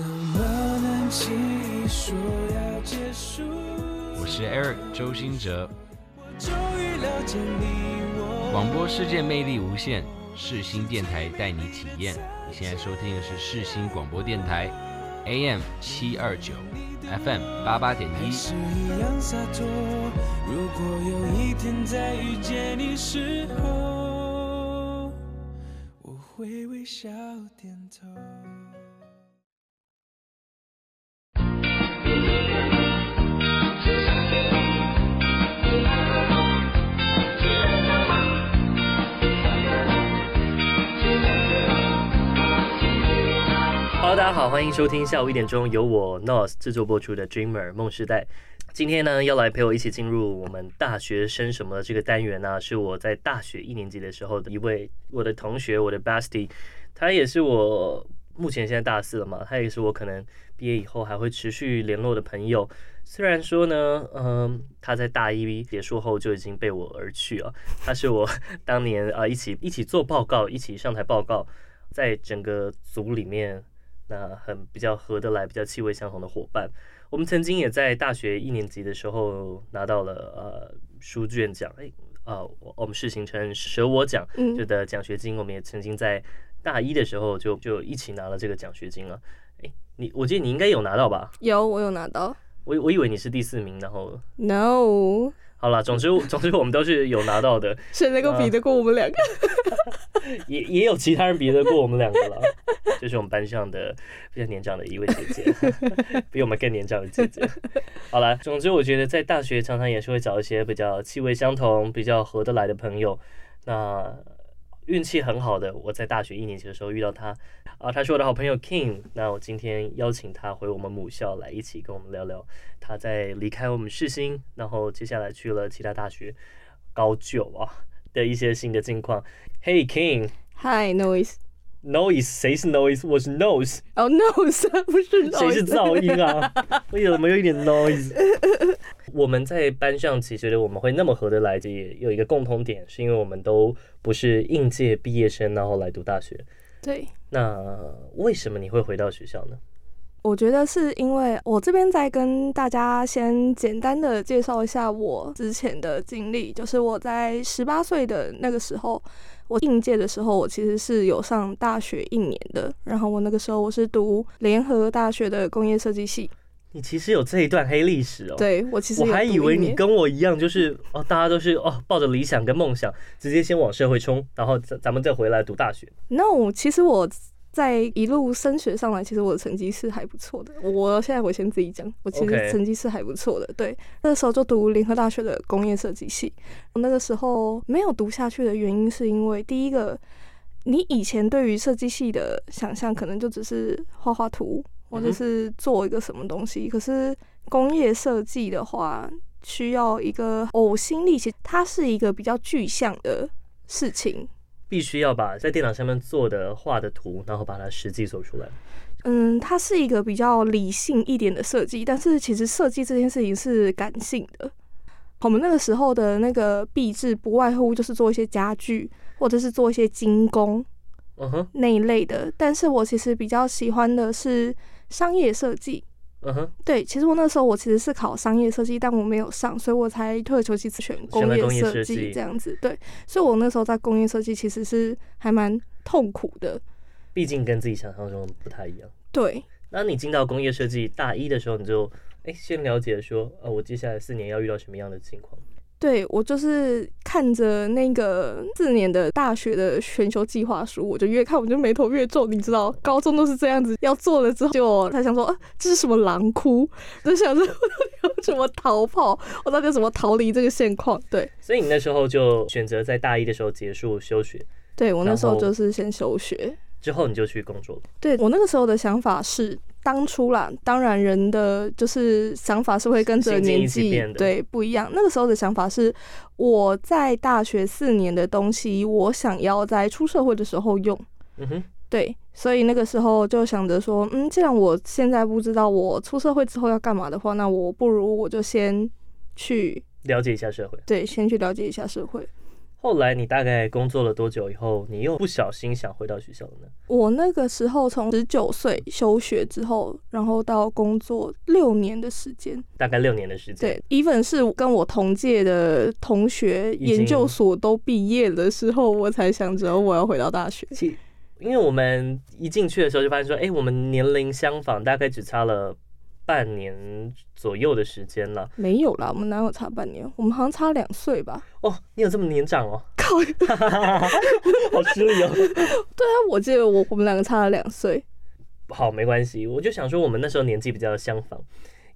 我是 Eric 周兴哲。广播世界魅力无限，世新电台带你体验。你现在收听的是世新广播电台，AM 七二九，FM 八八点一。如果有一天再遇见你时候，我会微笑点头。好，欢迎收听下午一点钟由我 Nos 制作播出的 Dreamer 梦时代。今天呢，要来陪我一起进入我们大学生什么这个单元呢、是我在大学一年级的时候的一位我的同学，我的 Basti，他也是我目前现在大四了嘛，他也是我可能毕业以后还会持续联络的朋友。虽然说呢，嗯，他在大一结束后就已经被我而去了，他是我当年啊一起一起做报告，一起上台报告，在整个组里面。那很比较合得来、比较气味相同的伙伴，我们曾经也在大学一年级的时候拿到了呃书卷奖，哎啊，我我们是形成舍我奖就的奖学金，我们也曾经在大一的时候就就一起拿了这个奖学金了。哎，你我记得你应该有拿到吧？有，我有拿到。我我以为你是第四名，然后 No。好了，总之总之我们都是有拿到的。谁能够比得过我们两个？也也有其他人比得过我们两个了，就是我们班上的比较年长的一位姐姐，比我们更年长的姐姐。好了，总之我觉得在大学常常也是会找一些比较气味相同、比较合得来的朋友。那运气很好的，我在大学一年级的时候遇到他，啊，他是我的好朋友 King。那我今天邀请他回我们母校来一起跟我们聊聊他在离开我们世新，然后接下来去了其他大学高就啊的一些新的近况。Hey King，Hi Noise，Noise，谁是 Noise？我是 Nose。哦，Nose 不是 Noise。谁是噪音啊？为什么有一点 Noise？我们在班上其实我们会那么合得来，这也有一个共同点，是因为我们都不是应届毕业生，然后来读大学。对。那为什么你会回到学校呢？我觉得是因为我这边再跟大家先简单的介绍一下我之前的经历，就是我在十八岁的那个时候，我应届的时候，我其实是有上大学一年的，然后我那个时候我是读联合大学的工业设计系。你其实有这一段黑历史哦。对，我其实我还以为你跟我一样，就是哦，大家都是哦，抱着理想跟梦想，直接先往社会冲，然后咱咱们再回来读大学。No，其实我。在一路升学上来，其实我的成绩是还不错的。我现在我先自己讲，我其实成绩是还不错的。对，那个时候就读联合大学的工业设计系。我那个时候没有读下去的原因，是因为第一个，你以前对于设计系的想象可能就只是画画图，或者是做一个什么东西。Mm -hmm. 可是工业设计的话，需要一个呕心沥血，它是一个比较具象的事情。必须要把在电脑上面做的画的图，然后把它实际做出来。嗯，它是一个比较理性一点的设计，但是其实设计这件事情是感性的。我们那个时候的那个壁纸，不外乎就是做一些家具，或者是做一些精工，嗯哼，那一类的。但是我其实比较喜欢的是商业设计。嗯哼，对，其实我那时候我其实是考商业设计，但我没有上，所以我才退而求其次选工业设计这样子。对，所以我那时候在工业设计其实是还蛮痛苦的，毕竟跟自己想象中不太一样。对，那你进到工业设计大一的时候，你就哎、欸、先了解说，呃，我接下来四年要遇到什么样的情况？对，我就是看着那个四年的大学的选修计划书，我就越看我就眉头越皱。你知道，高中都是这样子，要做了之后就他想说，啊，这是什么狼窟？就想着我到底要怎么逃跑，我到底要怎么逃离这个现况？对，所以你那时候就选择在大一的时候结束休学。对，我那时候就是先休学，之后你就去工作了。对，我那个时候的想法是。当初啦，当然人的就是想法是会跟着年纪对不一样。那个时候的想法是，我在大学四年的东西，我想要在出社会的时候用。嗯哼，对，所以那个时候就想着说，嗯，既然我现在不知道我出社会之后要干嘛的话，那我不如我就先去了解一下社会。对，先去了解一下社会。后来你大概工作了多久以后，你又不小心想回到学校了呢？我那个时候从十九岁休学之后，然后到工作六年的时间，大概六年的时间。对，even 是跟我同届的同学研究所都毕业的时候，我才想着我要回到大学。因为我们一进去的时候就发现说，哎，我们年龄相仿，大概只差了。半年左右的时间了，没有啦，我们哪有差半年？我们好像差两岁吧。哦，你有这么年长哦？靠，好失礼哦。对啊，我记得我我们两个差了两岁。好，没关系，我就想说我们那时候年纪比较相仿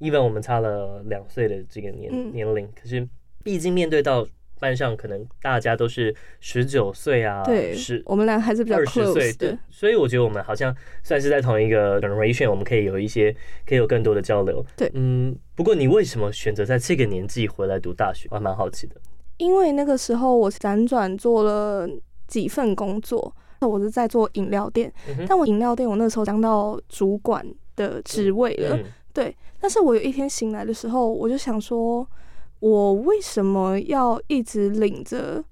，even 我们差了两岁的这个年、嗯、年龄，可是毕竟面对到。班上可能大家都是十九岁啊，对，是我们俩还是比较二十岁的，所以我觉得我们好像算是在同一个 generation，我们可以有一些可以有更多的交流。对，嗯，不过你为什么选择在这个年纪回来读大学？我还蛮好奇的。因为那个时候我辗转做了几份工作，我是在做饮料店，嗯、但我饮料店我那时候当到主管的职位了，嗯、对。但是我有一天醒来的时候，我就想说。我为什么要一直领着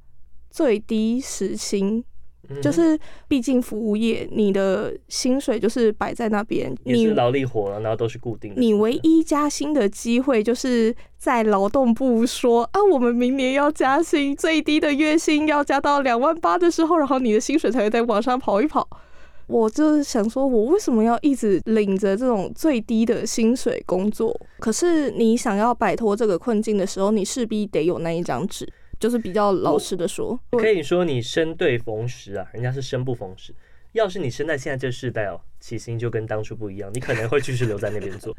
最低时薪？嗯、就是毕竟服务业，你的薪水就是摆在那边，你是劳力活，然后都是固定的。你唯一加薪的机会，就是在劳动部说啊，我们明年要加薪，最低的月薪要加到两万八的时候，然后你的薪水才会再往上跑一跑。我就是想说，我为什么要一直领着这种最低的薪水工作？可是你想要摆脱这个困境的时候，你势必得有那一张纸。就是比较老实的说，可以说你生对逢时啊，人家是生不逢时。要是你生在现在这世代哦，起薪就跟当初不一样，你可能会继续留在那边做。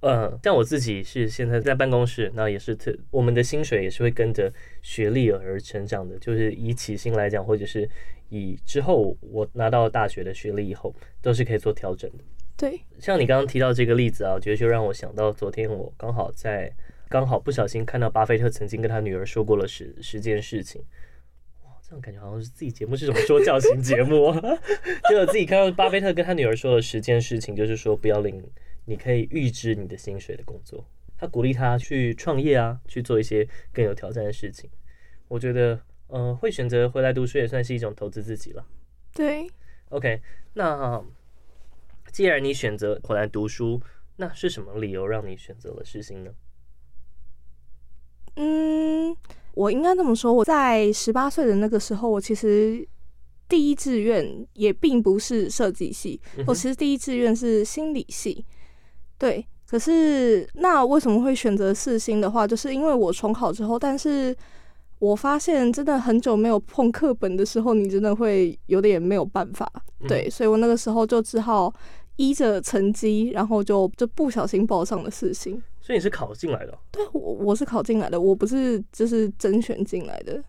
嗯，像我自己是现在在办公室，那也是特，我们的薪水也是会跟着学历而成长的。就是以起薪来讲，或者是。以之后我拿到大学的学历以后，都是可以做调整的。对，像你刚刚提到这个例子啊，我觉得就让我想到昨天我刚好在刚好不小心看到巴菲特曾经跟他女儿说过了十十件事情。哇，这种感觉好像是自己节目是什么说教型节目。就我自己看到巴菲特跟他女儿说了十件事情，就是说不要领你可以预支你的薪水的工作。他鼓励他去创业啊，去做一些更有挑战的事情。我觉得。嗯、呃，会选择回来读书也算是一种投资自己了。对，OK，那既然你选择回来读书，那是什么理由让你选择了世新呢？嗯，我应该这么说，我在十八岁的那个时候，我其实第一志愿也并不是设计系，嗯、我其实第一志愿是心理系。对，可是那为什么会选择四星的话，就是因为我重考之后，但是。我发现真的很久没有碰课本的时候，你真的会有点没有办法，对，嗯、所以我那个时候就只好依着成绩，然后就就不小心报上了四星。所以你是考进来的？对，我我是考进来的，我不是就是甄选进来的。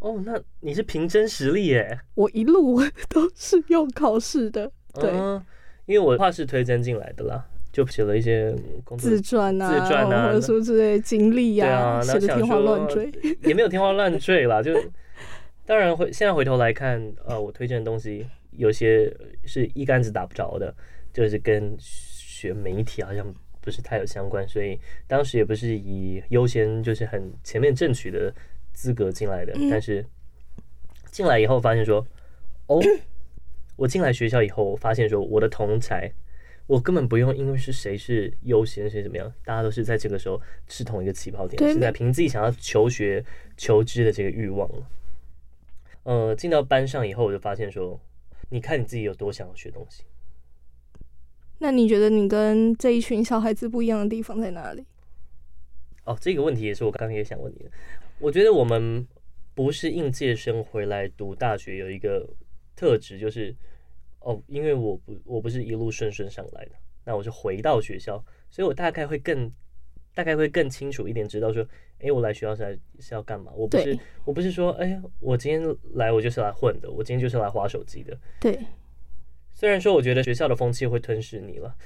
哦，那你是凭真实力耶？我一路 都是用考试的，对、嗯，因为我话是推荐进来的啦。就写了一些自传啊，自传啊，或者说之类经历呀，写的天花乱坠，也没有天花乱 坠啦。就当然会，现在回头来看，呃，我推荐的东西有些是一竿子打不着的，就是跟学媒体好像不是太有相关，所以当时也不是以优先就是很前面争取的资格进来的。嗯、但是进来以后发现说，哦，我进来学校以后，我发现说我的同侪。我根本不用，因为是谁是优先，谁怎么样，大家都是在这个时候是同一个起跑点，对是在凭自己想要求学、求知的这个欲望。呃，进到班上以后，我就发现说，你看你自己有多想要学东西。那你觉得你跟这一群小孩子不一样的地方在哪里？哦，这个问题也是我刚刚也想问你的。我觉得我们不是应届生回来读大学，有一个特质就是。哦，因为我不我不是一路顺顺上来的，那我是回到学校，所以我大概会更大概会更清楚一点，知道说，哎，我来学校是来是要干嘛？我不是我不是说，哎，我今天来我就是来混的，我今天就是来划手机的。对，虽然说我觉得学校的风气会吞噬你了，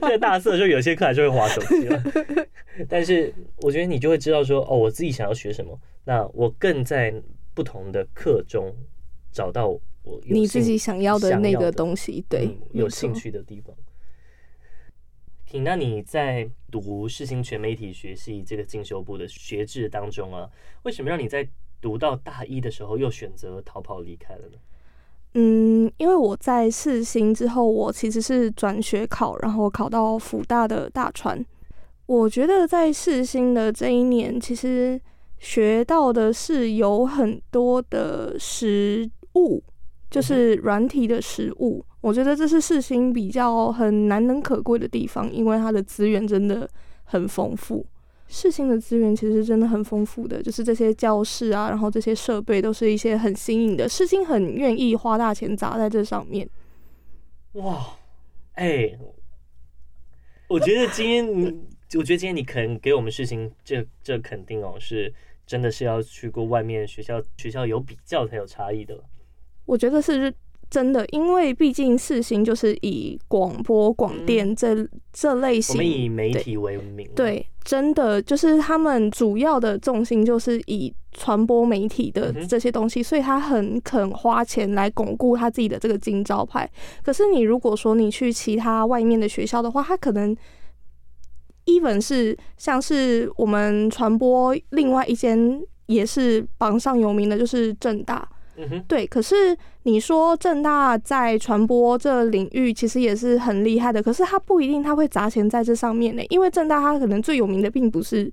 在 大四的时候有些课还是会划手机了，但是我觉得你就会知道说，哦，我自己想要学什么，那我更在不同的课中找到。你自己想要的那个东西，对，嗯、有兴趣的地方。那你在读世新全媒体学系这个进修部的学制当中啊，为什么让你在读到大一的时候又选择逃跑离开了呢？嗯，因为我在世新之后，我其实是转学考，然后考到辅大的大传。我觉得在世新的这一年，其实学到的是有很多的实务，就是软体的食物。我觉得这是世新比较很难能可贵的地方，因为它的资源真的很丰富。世新的资源其实真的很丰富的，就是这些教室啊，然后这些设备都是一些很新颖的，世新很愿意花大钱砸在这上面。哇，哎、欸，我觉得今天你，我觉得今天你肯给我们世新这这肯定哦，是真的是要去过外面学校，学校有比较才有差异的。我觉得是。真的，因为毕竟四星就是以广播广电这、嗯、这类型，我们以媒体为名。对，真的就是他们主要的重心就是以传播媒体的这些东西，嗯、所以他很肯花钱来巩固他自己的这个金招牌。可是你如果说你去其他外面的学校的话，他可能 even 是像是我们传播另外一间也是榜上有名的，就是正大。嗯哼，对。可是你说正大在传播这领域其实也是很厉害的，可是他不一定他会砸钱在这上面呢，因为正大他可能最有名的并不是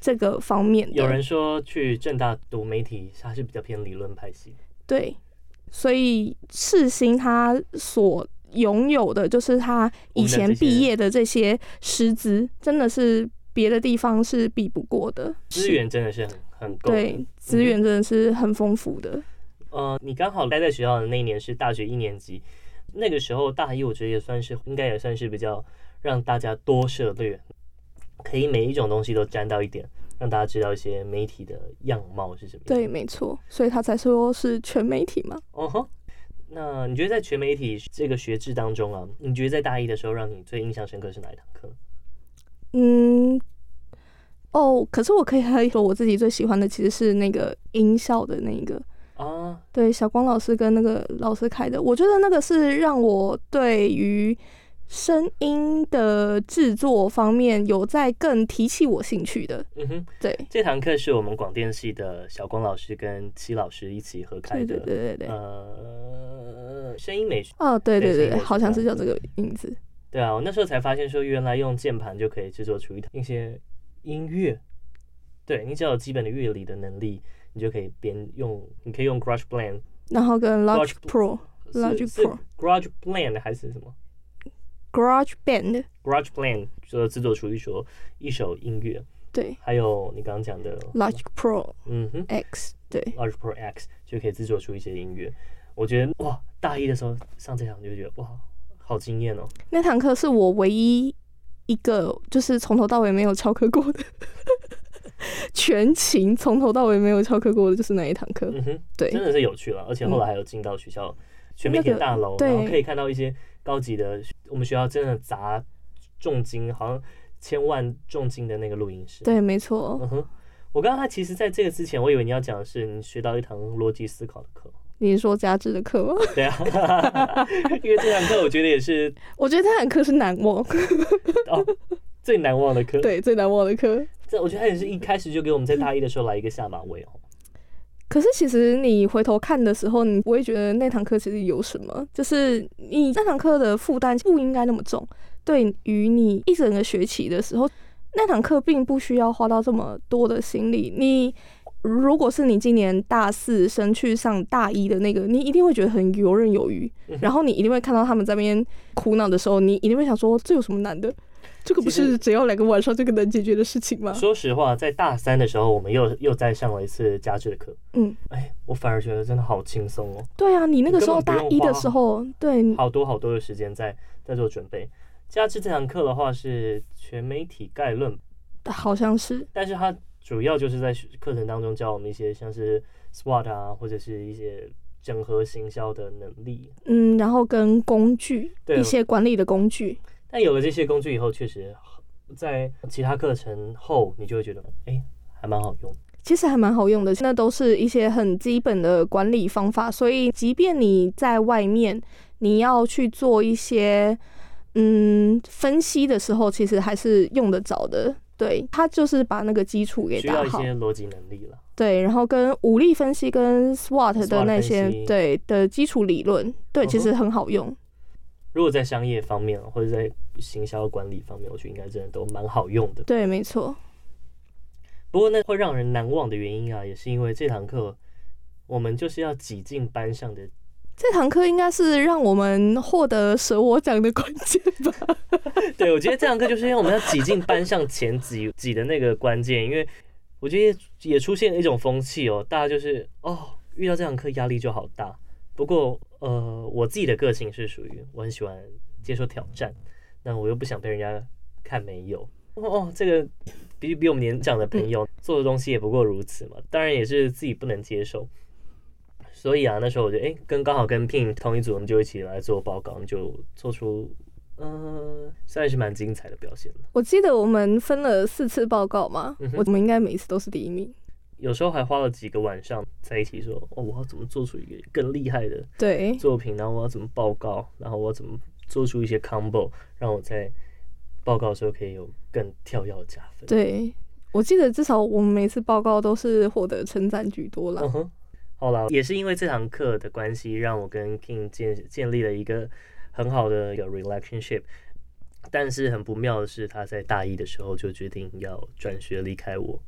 这个方面。有人说去正大读媒体，他是比较偏理论派系。对，所以世新他所拥有的就是他以前毕业的这些师资，真的是别的地方是比不过的。资源真的是很很够，对，资源真的是很丰富的。嗯呃，你刚好待在学校的那一年是大学一年级，那个时候大一，我觉得也算是应该也算是比较让大家多涉猎，可以每一种东西都沾到一点，让大家知道一些媒体的样貌是什么。对，没错，所以他才说是全媒体嘛。哦吼，那你觉得在全媒体这个学制当中啊，你觉得在大一的时候让你最印象深刻是哪一堂课？嗯，哦，可是我可以说我自己最喜欢的其实是那个音效的那个。啊，对，小光老师跟那个老师开的，我觉得那个是让我对于声音的制作方面有在更提起我兴趣的。嗯哼，对，这堂课是我们广电系的小光老师跟戚老师一起合开的。对对对对，呃，声音美学。哦，对对对，好像是叫这个名字。对啊，我那时候才发现说，原来用键盘就可以制作出一一些音乐。对，你只要有基本的乐理的能力。你就可以边用，你可以用 GarageBand，然后跟 Logic Pro，Logic Pro，GarageBand 还是什么？GarageBand，GarageBand 就制作出一首一首音乐。对，还有你刚刚讲的 Logic Pro，嗯哼，X，对，Logic Pro X 就可以制作出一些音乐。我觉得哇，大一的时候上这堂就觉得哇，好惊艳哦。那堂课是我唯一一个就是从头到尾没有翘课过的。全勤从头到尾没有翘课过的就是那一堂课，嗯哼，对，真的是有趣了，而且后来还有进到学校全媒体大楼，然后可以看到一些高级的，我们学校真的砸重金，好像千万重金的那个录音室，对，没错。嗯哼，我刚刚他其实在这个之前，我以为你要讲的是你学到一堂逻辑思考的课，你是说加值的课吗？对啊，因为这堂课我觉得也是，我觉得这堂课是难忘，哦，最难忘的课，对，最难忘的课。这我觉得他也是一开始就给我们在大一的时候来一个下马威哦。可是其实你回头看的时候，你不会觉得那堂课其实有什么，就是你那堂课的负担不应该那么重。对于你一整个学期的时候，那堂课并不需要花到这么多的心力。你如果是你今年大四升去上大一的那个，你一定会觉得很游刃有余。然后你一定会看到他们在那边苦恼的时候，你一定会想说，这有什么难的？这个不是只要两个晚上就能解决的事情吗？说实话，在大三的时候，我们又又再上了一次家具的课。嗯，哎，我反而觉得真的好轻松哦。对啊，你那个时候大一的时候，对，好多好多的时间在在做准备。加制这堂课的话是全媒体概论，好像是，但是它主要就是在课程当中教我们一些像是 SWOT 啊，或者是一些整合行销的能力。嗯，然后跟工具，对，一些管理的工具。但有了这些工具以后，确实在其他课程后，你就会觉得，哎、欸，还蛮好用。其实还蛮好用的，那都是一些很基本的管理方法。所以，即便你在外面，你要去做一些嗯分析的时候，其实还是用得着的。对，它就是把那个基础给打好。需要一些逻辑能力了。对，然后跟武力分析跟 SWOT 的那些对的基础理论，对，其实很好用。如果在商业方面或者在行销管理方面，我觉得应该真的都蛮好用的。对，没错。不过那会让人难忘的原因啊，也是因为这堂课我们就是要挤进班上的。这堂课应该是让我们获得舍我奖的关键吧？对，我觉得这堂课就是因为我们要挤进班上前几挤的那个关键，因为我觉得也出现了一种风气哦，大家就是哦，遇到这堂课压力就好大。不过，呃，我自己的个性是属于我很喜欢接受挑战，那我又不想被人家看没有。哦哦，这个比比我们年长的朋友做的东西也不过如此嘛，当然也是自己不能接受。所以啊，那时候我觉得，哎，跟刚好跟 Pin 同一组，我们就一起来做报告，我们就做出，呃，算是蛮精彩的表现。我记得我们分了四次报告嘛，嗯、我们应该每一次都是第一名。有时候还花了几个晚上在一起说，哦，我要怎么做出一个更厉害的对作品，然后我要怎么报告，然后我要怎么做出一些 combo，让我在报告的时候可以有更跳跃的加分。对，我记得至少我们每次报告都是获得称赞居多了。嗯哼，好了，也是因为这堂课的关系，让我跟 King 建建立了一个很好的一个 relationship。但是很不妙的是，他在大一的时候就决定要转学离开我。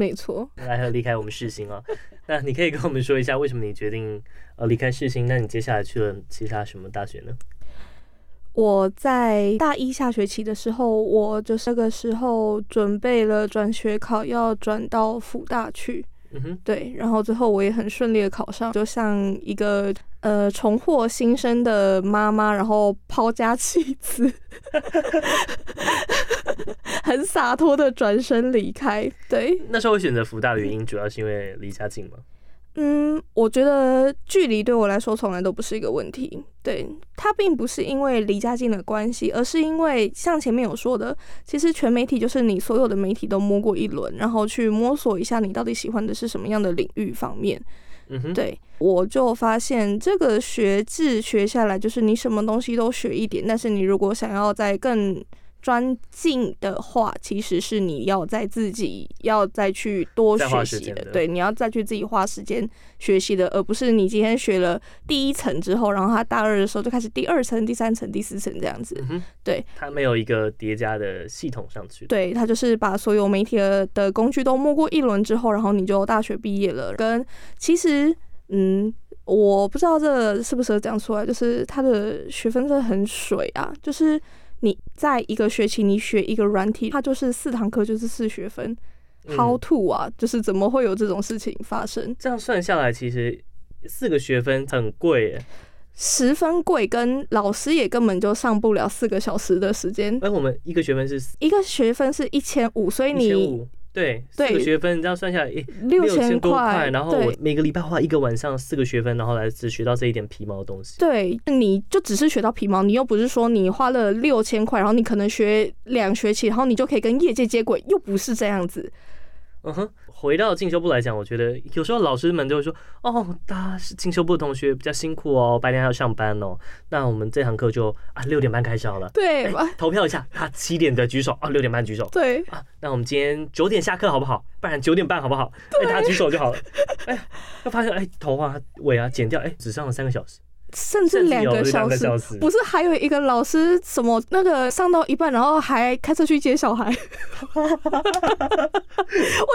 没错，来和离开我们世新了。那你可以跟我们说一下，为什么你决定呃离开世新？那你接下来去了其他什么大学呢？我在大一下学期的时候，我就是那个时候准备了转学考，要转到辅大去。嗯哼，对，然后最后我也很顺利的考上，就像一个呃重获新生的妈妈，然后抛家弃子，很洒脱的转身离开。对，那时候我选择福大的原因，主要是因为离家近吗？嗯，我觉得距离对我来说从来都不是一个问题。对，它并不是因为离家近的关系，而是因为像前面有说的，其实全媒体就是你所有的媒体都摸过一轮，然后去摸索一下你到底喜欢的是什么样的领域方面。嗯哼，对，我就发现这个学制学下来，就是你什么东西都学一点，但是你如果想要在更专进的话，其实是你要在自己要再去多学习的，对，你要再去自己花时间学习的，而不是你今天学了第一层之后，然后他大二的时候就开始第二层、第三层、第四层这样子。嗯、对，他没有一个叠加的系统上去。对，他就是把所有媒体的工具都摸过一轮之后，然后你就大学毕业了。跟其实，嗯，我不知道这个是不是讲出来，就是他的学分真的很水啊，就是。你在一个学期，你学一个软体，它就是四堂课，就是四学分。How to 啊，嗯，就是怎么会有这种事情发生？这样算下来，其实四个学分很贵耶，十分贵，跟老师也根本就上不了四个小时的时间。哎，我们一个学分是一个学分是一千五，所以你。对，四个学分，你这样算下来，六千多块，然后我每个礼拜花一个晚上四个学分，然后来只学到这一点皮毛的东西。对，你就只是学到皮毛，你又不是说你花了六千块，然后你可能学两学期，然后你就可以跟业界接轨，又不是这样子。嗯哼。回到进修部来讲，我觉得有时候老师们就会说：“哦，大家是进修部的同学比较辛苦哦，白天还要上班哦。”那我们这堂课就啊六点半开始好了。对、欸，投票一下，他、啊、七点的举手啊，六点半举手。对啊，那我们今天九点下课好不好？不然九点半好不好？哎，大家举手就好了。哎，就发现哎头啊尾啊剪掉，哎只上了三个小时。甚至两个小时，不是还有一个老师什么那个上到一半，然后还开车去接小孩。我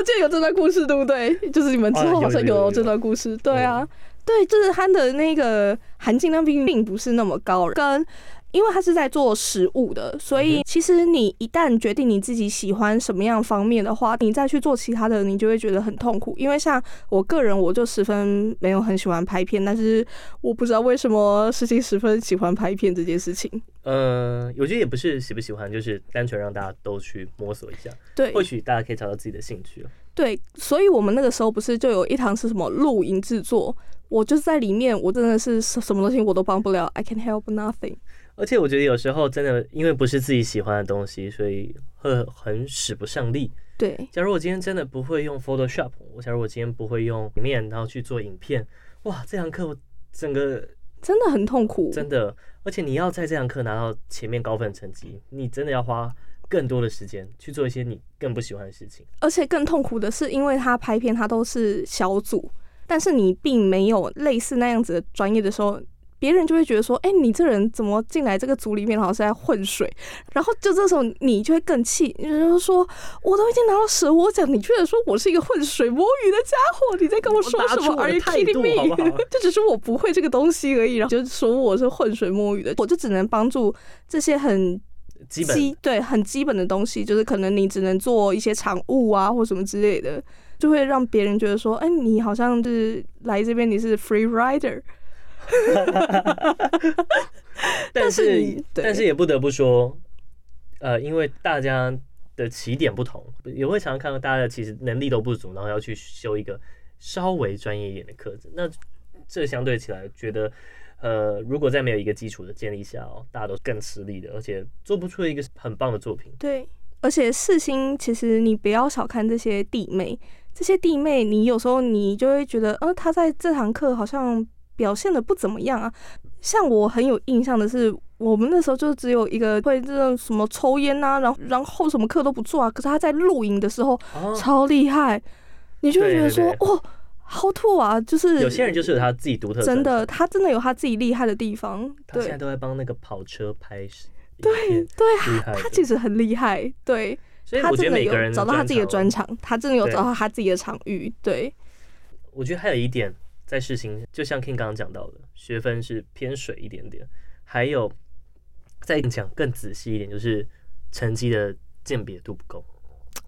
记得有这段故事，对不对？就是你们之后好像有这段故事，对啊，对，就是他的那个含金量并并不是那么高，跟。因为他是在做食物的，所以其实你一旦决定你自己喜欢什么样方面的话，你再去做其他的，你就会觉得很痛苦。因为像我个人，我就十分没有很喜欢拍片，但是我不知道为什么事情十分喜欢拍片这件事情。呃，我觉得也不是喜不喜欢，就是单纯让大家都去摸索一下。对，或许大家可以找到自己的兴趣。对，所以我们那个时候不是就有一堂是什么露营制作，我就是在里面，我真的是什么东西我都帮不了，I can help nothing。而且我觉得有时候真的，因为不是自己喜欢的东西，所以会很使不上力。对，假如我今天真的不会用 Photoshop，我假如我今天不会用里面，然后去做影片，哇，这堂课我整个真的很痛苦，真的。而且你要在这堂课拿到前面高分成绩，你真的要花更多的时间去做一些你更不喜欢的事情。而且更痛苦的是，因为他拍片，他都是小组，但是你并没有类似那样子的专业的时候。别人就会觉得说，哎、欸，你这人怎么进来这个组里面，好像是在混水。然后就这时候你就会更气，你就说，我都已经拿到蛇窝奖，你居然说我是一个混水摸鱼的家伙，你在跟我说什么？Are you kidding me？这 只是我不会这个东西而已，然后就说我是混水摸鱼的，我就只能帮助这些很基基对很基本的东西，就是可能你只能做一些场务啊或什么之类的，就会让别人觉得说，哎、欸，你好像是来这边你是 free rider。但是，但是也不得不说，呃，因为大家的起点不同，也会常常看到大家其实能力都不足，然后要去修一个稍微专业一点的课程。那这相对起来，觉得，呃，如果在没有一个基础的建立下哦，大家都更吃力的，而且做不出一个很棒的作品。对，而且四星其实你不要小看这些弟妹，这些弟妹，你有时候你就会觉得，呃，他在这堂课好像。表现的不怎么样啊，像我很有印象的是，我们那时候就只有一个会这种什么抽烟呐，然后然后什么课都不做啊，可是他在录影的时候超厉害，你就会觉得说，哦，好土啊，就是有些人就是有他自己独特，真的，他真的有他自己厉害的地方。他现在都在帮那个跑车拍，对对，他其实很厉害，对，所以我觉得每个人找到他自己的专长，他真的有找到他自己的场域，对。我觉得还有一点。在事情，就像 King 刚刚讲到的，学分是偏水一点点。还有再讲更仔细一点，就是成绩的鉴别度不够。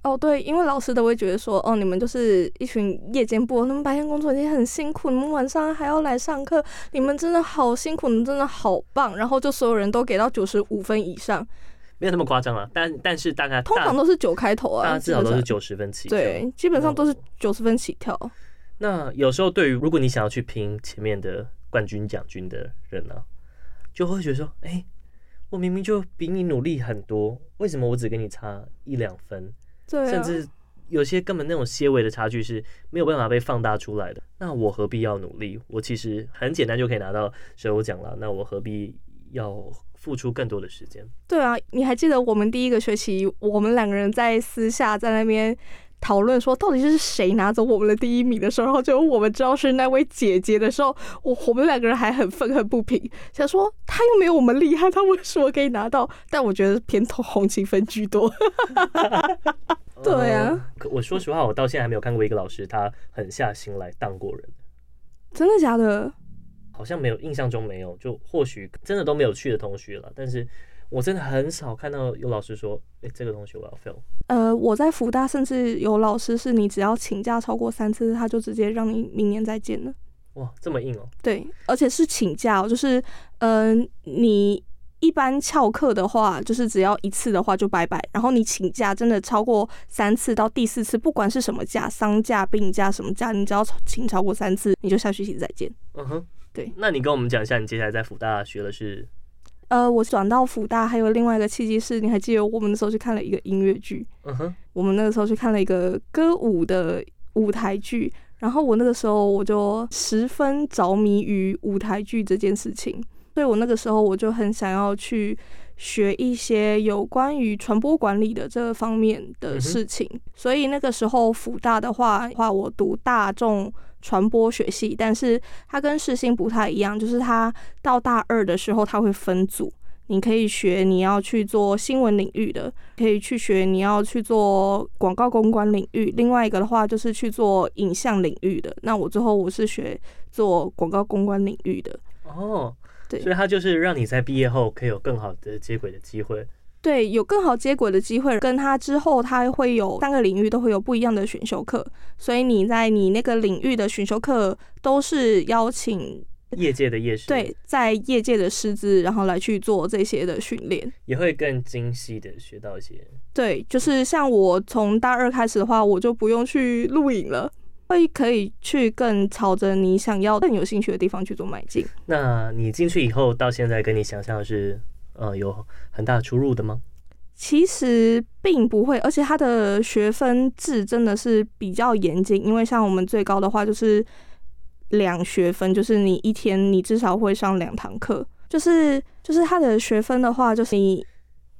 哦，对，因为老师都会觉得说，哦，你们就是一群夜间部，你们白天工作已经很辛苦，你们晚上还要来上课，你们真的好辛苦，你们真的好棒。然后就所有人都给到九十五分以上，没有那么夸张啊。但但是大概通常都是九开头啊，大家至少都是九十分起跳。对，基本上都是九十分起跳。那有时候，对于如果你想要去拼前面的冠军奖军的人呢、啊，就会觉得说：哎、欸，我明明就比你努力很多，为什么我只跟你差一两分？对、啊，甚至有些根本那种些微的差距是没有办法被放大出来的。那我何必要努力？我其实很简单就可以拿到蛇我奖了。那我何必要付出更多的时间？对啊，你还记得我们第一个学期，我们两个人在私下在那边。讨论说到底是谁拿走我们的第一名的时候，就我们知道是那位姐姐的时候，我我们两个人还很愤恨不平，想说她又没有我们厉害，她为什么可以拿到？但我觉得偏同情分居多。对啊，可我说实话，我到现在还没有看过一个老师他狠下心来当过人。真的假的？好像没有，印象中没有，就或许真的都没有去的同学了，但是。我真的很少看到有老师说：“哎、欸，这个东西我要 fail。”呃，我在福大甚至有老师是你只要请假超过三次，他就直接让你明年再见了。哇，这么硬哦！对，而且是请假哦，就是嗯、呃，你一般翘课的话，就是只要一次的话就拜拜。然后你请假真的超过三次到第四次，不管是什么假，丧假、病假什么假，你只要请超过三次，你就下学期再见。嗯哼，对。那你跟我们讲一下，你接下来在福大学的是？呃，我转到辅大，还有另外一个契机是，你还记得我们那时候去看了一个音乐剧？嗯哼，我们那个时候去看了一个歌舞的舞台剧，然后我那个时候我就十分着迷于舞台剧这件事情，所以我那个时候我就很想要去学一些有关于传播管理的这方面的事情，所以那个时候辅大的话，话我读大众。传播学系，但是它跟世新不太一样，就是它到大二的时候，它会分组，你可以学你要去做新闻领域的，可以去学你要去做广告公关领域，另外一个的话就是去做影像领域的。那我最后我是学做广告公关领域的。哦，对，所以它就是让你在毕业后可以有更好的接轨的机会。对，有更好接轨的机会，跟他之后他会有三个领域都会有不一样的选修课，所以你在你那个领域的选修课都是邀请业界的业师，对，在业界的师资，然后来去做这些的训练，也会更精细的学到一些。对，就是像我从大二开始的话，我就不用去录影了，会可以去更朝着你想要更有兴趣的地方去做迈进。那你进去以后到现在，跟你想象的是？呃，有很大出入的吗？其实并不会，而且它的学分制真的是比较严谨。因为像我们最高的话就是两学分，就是你一天你至少会上两堂课。就是就是它的学分的话，就是你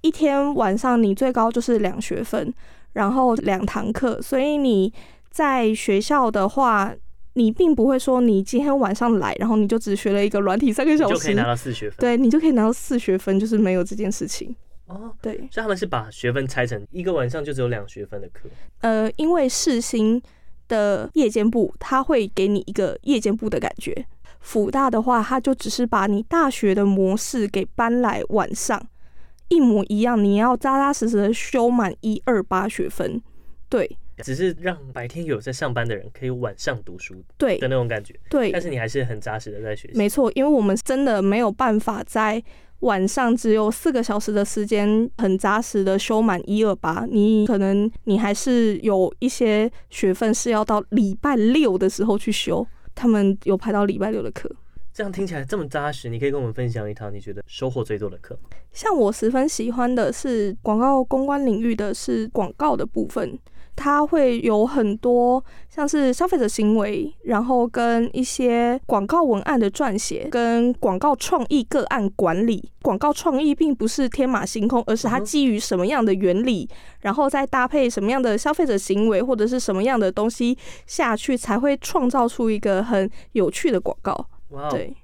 一天晚上你最高就是两学分，然后两堂课，所以你在学校的话，你并不会说你今天晚上来，然后你就只学了一个软体三个小时，就可以拿到四学分。对，你就可以拿到四学分，就是没有这件事情。哦，对，所以他们是把学分拆成一个晚上就只有两学分的课。呃，因为世新的夜间部，它会给你一个夜间部的感觉。辅大的话，它就只是把你大学的模式给搬来晚上，一模一样。你要扎扎实实的修满一二八学分，对，只是让白天有在上班的人可以晚上读书，对的那种感觉，对。但是你还是很扎实的在学习，没错，因为我们真的没有办法在。晚上只有四个小时的时间，很扎实的修满一二八。你可能你还是有一些学分是要到礼拜六的时候去修，他们有排到礼拜六的课。这样听起来这么扎实，你可以跟我们分享一堂你觉得收获最多的课？像我十分喜欢的是广告公关领域的是广告的部分。它会有很多像是消费者行为，然后跟一些广告文案的撰写，跟广告创意个案管理。广告创意并不是天马行空，而是它基于什么样的原理，然后再搭配什么样的消费者行为或者是什么样的东西下去，才会创造出一个很有趣的广告。哇，对，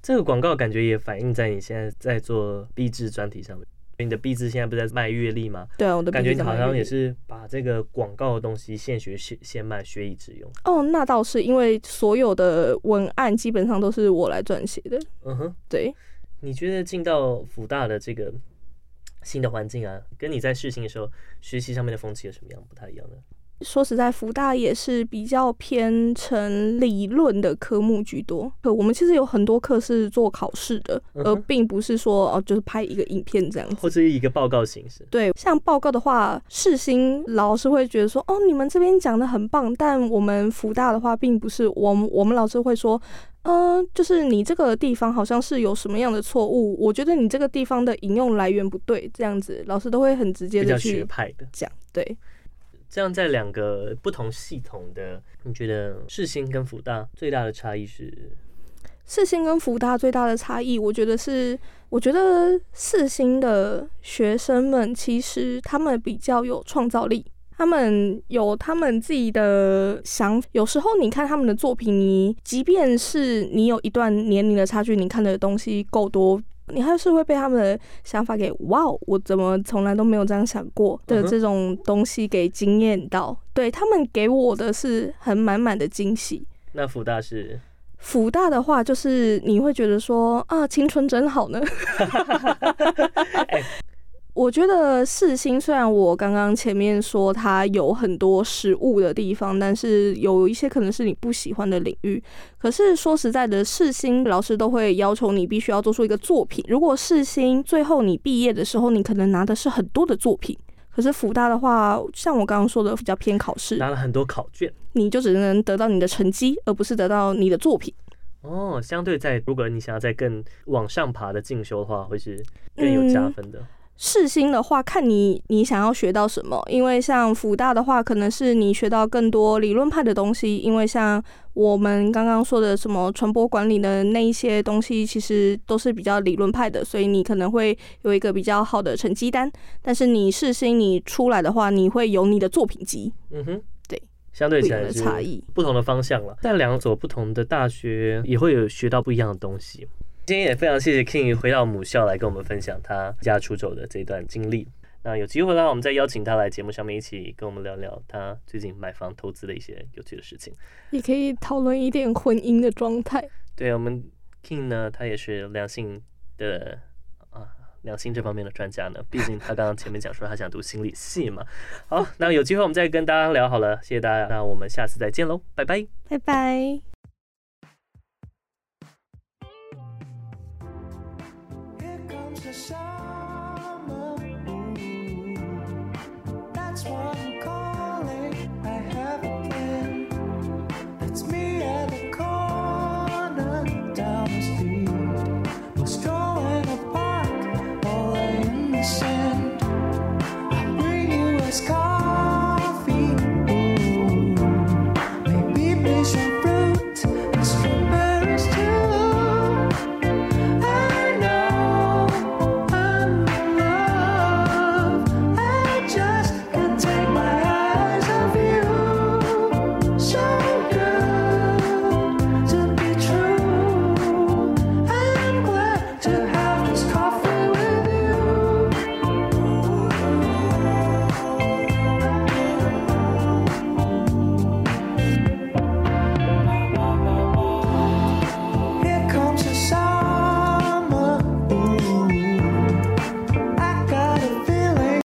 这个广告感觉也反映在你现在在做励志专题上面。你的壁纸现在不是在卖阅历吗？对啊，我的感觉你好像也是把这个广告的东西现学现现卖，学以致用。哦，那倒是，因为所有的文案基本上都是我来撰写的。嗯哼，对。你觉得进到辅大的这个新的环境啊，跟你在试新的时候学习上面的风气有什么样不太一样的？说实在，福大也是比较偏成理论的科目居多。可我们其实有很多课是做考试的，而并不是说哦，就是拍一个影片这样子，或者一个报告形式。对，像报告的话，世新老师会觉得说，哦，你们这边讲的很棒，但我们福大的话，并不是。我们我们老师会说，嗯、呃，就是你这个地方好像是有什么样的错误，我觉得你这个地方的引用来源不对，这样子，老师都会很直接的去讲，对。这样，在两个不同系统的，你觉得世新跟福大最大的差异是？世新跟福大最大的差异，我觉得是，我觉得世新的学生们其实他们比较有创造力，他们有他们自己的想法。有时候你看他们的作品，你即便是你有一段年龄的差距，你看的东西够多。你还是会被他们的想法给哇，我怎么从来都没有这样想过的这种东西给惊艳到？对，他们给我的是很满满的惊喜。那福大是？福大的话，就是你会觉得说啊，青春真好呢。欸 我觉得四星虽然我刚刚前面说它有很多实物的地方，但是有一些可能是你不喜欢的领域。可是说实在的，四星老师都会要求你必须要做出一个作品。如果四星最后你毕业的时候，你可能拿的是很多的作品。可是福大的话，像我刚刚说的比较偏考试，拿了很多考卷，你就只能得到你的成绩，而不是得到你的作品。哦，相对在如果你想要再更往上爬的进修的话，会是更有加分的。嗯世新的话，看你你想要学到什么，因为像辅大的话，可能是你学到更多理论派的东西，因为像我们刚刚说的什么传播管理的那一些东西，其实都是比较理论派的，所以你可能会有一个比较好的成绩单。但是你世新你出来的话，你会有你的作品集。嗯哼，对，相对起来是差异，不同的方向了。但两所不同的大学，也会有学到不一样的东西。今天也非常谢谢 King 回到母校来跟我们分享他离家出走的这段经历。那有机会的话，我们再邀请他来节目上面一起跟我们聊聊他最近买房投资的一些有趣的事情。也可以讨论一点婚姻的状态。对，我们 King 呢，他也是两性的啊，两性这方面的专家呢。毕竟他刚刚前面讲说他想读心理系嘛。好，那有机会我们再跟大家聊好了。谢谢大家，那我们下次再见喽，拜拜，拜拜。bersama. Ooh, that's why.